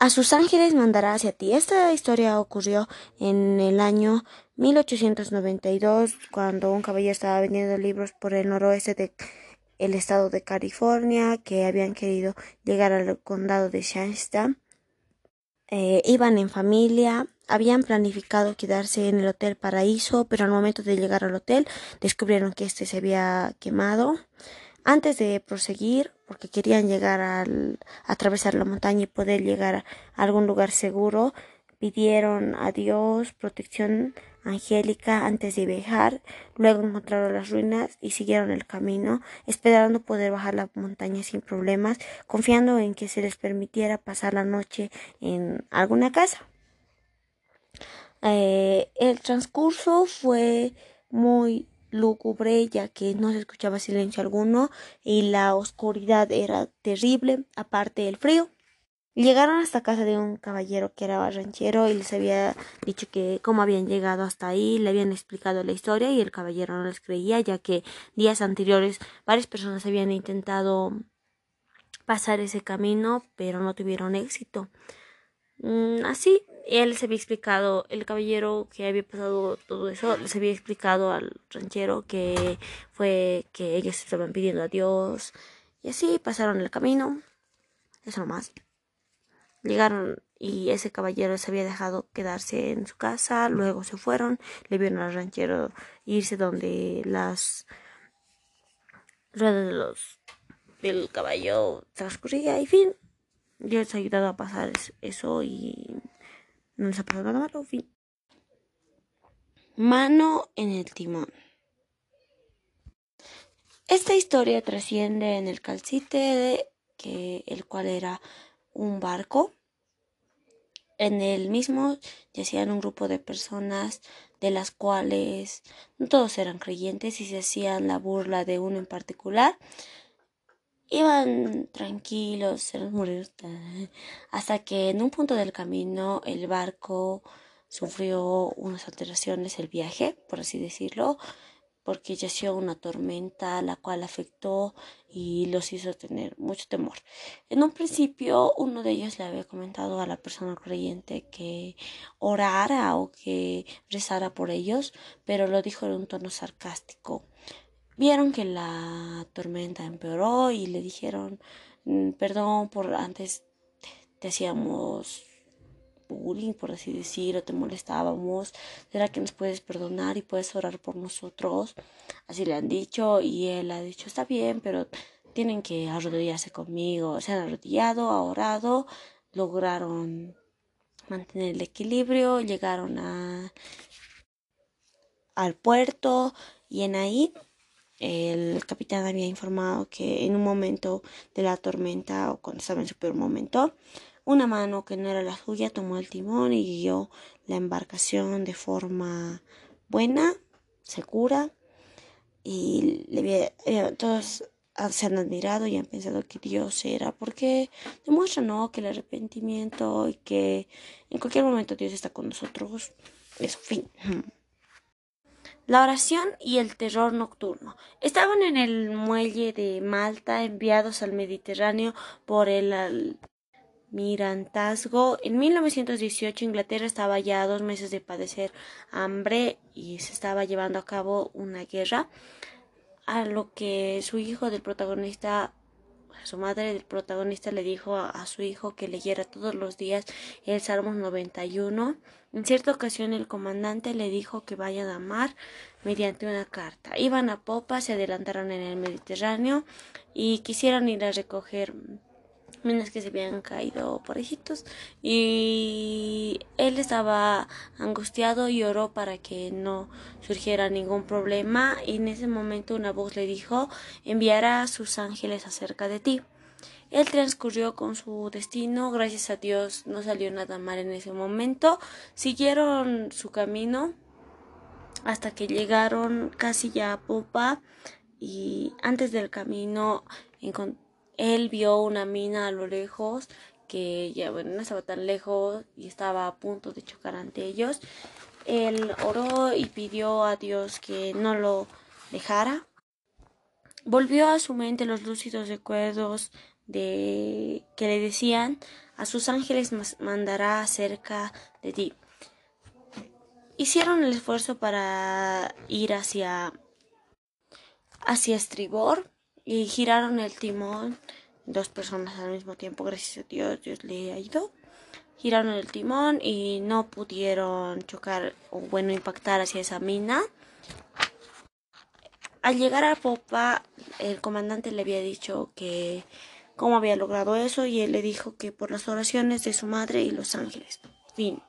A sus ángeles mandará hacia ti. Esta historia ocurrió en el año 1892, cuando un caballero estaba vendiendo libros por el noroeste del estado de California, que habían querido llegar al condado de Shasta. Eh, iban en familia, habían planificado quedarse en el Hotel Paraíso, pero al momento de llegar al hotel descubrieron que este se había quemado. Antes de proseguir, porque querían llegar al atravesar la montaña y poder llegar a algún lugar seguro, pidieron a Dios protección angélica antes de viajar, luego encontraron las ruinas y siguieron el camino, esperando poder bajar la montaña sin problemas, confiando en que se les permitiera pasar la noche en alguna casa. Eh, el transcurso fue muy lúgubre ya que no se escuchaba silencio alguno y la oscuridad era terrible, aparte del frío. Llegaron hasta casa de un caballero que era ranchero y les había dicho que cómo habían llegado hasta ahí, le habían explicado la historia y el caballero no les creía ya que días anteriores varias personas habían intentado pasar ese camino pero no tuvieron éxito. Mm, así él se había explicado, el caballero que había pasado todo eso, les había explicado al ranchero que fue que ellos estaban pidiendo a Dios y así pasaron el camino, eso nomás. Llegaron y ese caballero se había dejado quedarse en su casa, luego se fueron, le vieron al ranchero irse donde las ruedas de los del caballo transcurría y fin. Dios ha ayudado a pasar eso y no les ha pasado nada malo, fin. Mano en el timón. Esta historia trasciende en el calcite, que, el cual era un barco. En el mismo yacían un grupo de personas de las cuales no todos eran creyentes y se hacían la burla de uno en particular. Iban tranquilos, hasta que en un punto del camino el barco sufrió unas alteraciones el viaje, por así decirlo, porque yació una tormenta la cual afectó y los hizo tener mucho temor. En un principio uno de ellos le había comentado a la persona creyente que orara o que rezara por ellos, pero lo dijo en un tono sarcástico. Vieron que la tormenta empeoró y le dijeron, mm, perdón por antes te, hacíamos bullying, por así decirlo, te molestábamos, ¿será que nos puedes perdonar y puedes orar por nosotros? Así le han dicho y él ha dicho, está bien, pero tienen que arrodillarse conmigo. Se han arrodillado, ha orado, lograron mantener el equilibrio, llegaron a, al puerto y en ahí el capitán había informado que en un momento de la tormenta o cuando estaba en su peor momento, una mano que no era la suya tomó el timón y guió la embarcación de forma buena, segura y le todos se han admirado y han pensado que Dios era porque demuestra no que el arrepentimiento y que en cualquier momento Dios está con nosotros. Es fin la oración y el terror nocturno. Estaban en el muelle de Malta enviados al Mediterráneo por el almirantazgo. En 1918 Inglaterra estaba ya a dos meses de padecer hambre y se estaba llevando a cabo una guerra a lo que su hijo del protagonista su madre del protagonista le dijo a, su hijo que leyera todos los días el Salmo 91. En cierta ocasión el comandante le dijo que vayan a mar mediante una carta. Iban a popa, se adelantaron en el Mediterráneo y quisieron ir a recoger minas que se habían caído pobrecitos y él estaba angustiado y oró para que no surgiera ningún problema y en ese momento una voz le dijo enviará sus ángeles acerca de ti. Él transcurrió con su destino, gracias a Dios no salió nada mal en ese momento, siguieron su camino hasta que llegaron casi ya a popa y antes del camino encontraron él vio una mina a lo lejos que ya bueno no estaba tan lejos y estaba a punto de chocar ante ellos. Él oró y pidió a Dios que no lo dejara. Volvió a su mente los lúcidos recuerdos de que le decían a sus ángeles mandará cerca de ti. Hicieron el esfuerzo para ir hacia hacia estribor y giraron el timón dos personas al mismo tiempo, gracias a Dios, Dios le ayudó. Giraron el timón y no pudieron chocar o bueno impactar hacia esa mina. Al llegar a popa, el comandante le había dicho que cómo había logrado eso y él le dijo que por las oraciones de su madre y los ángeles. Fin.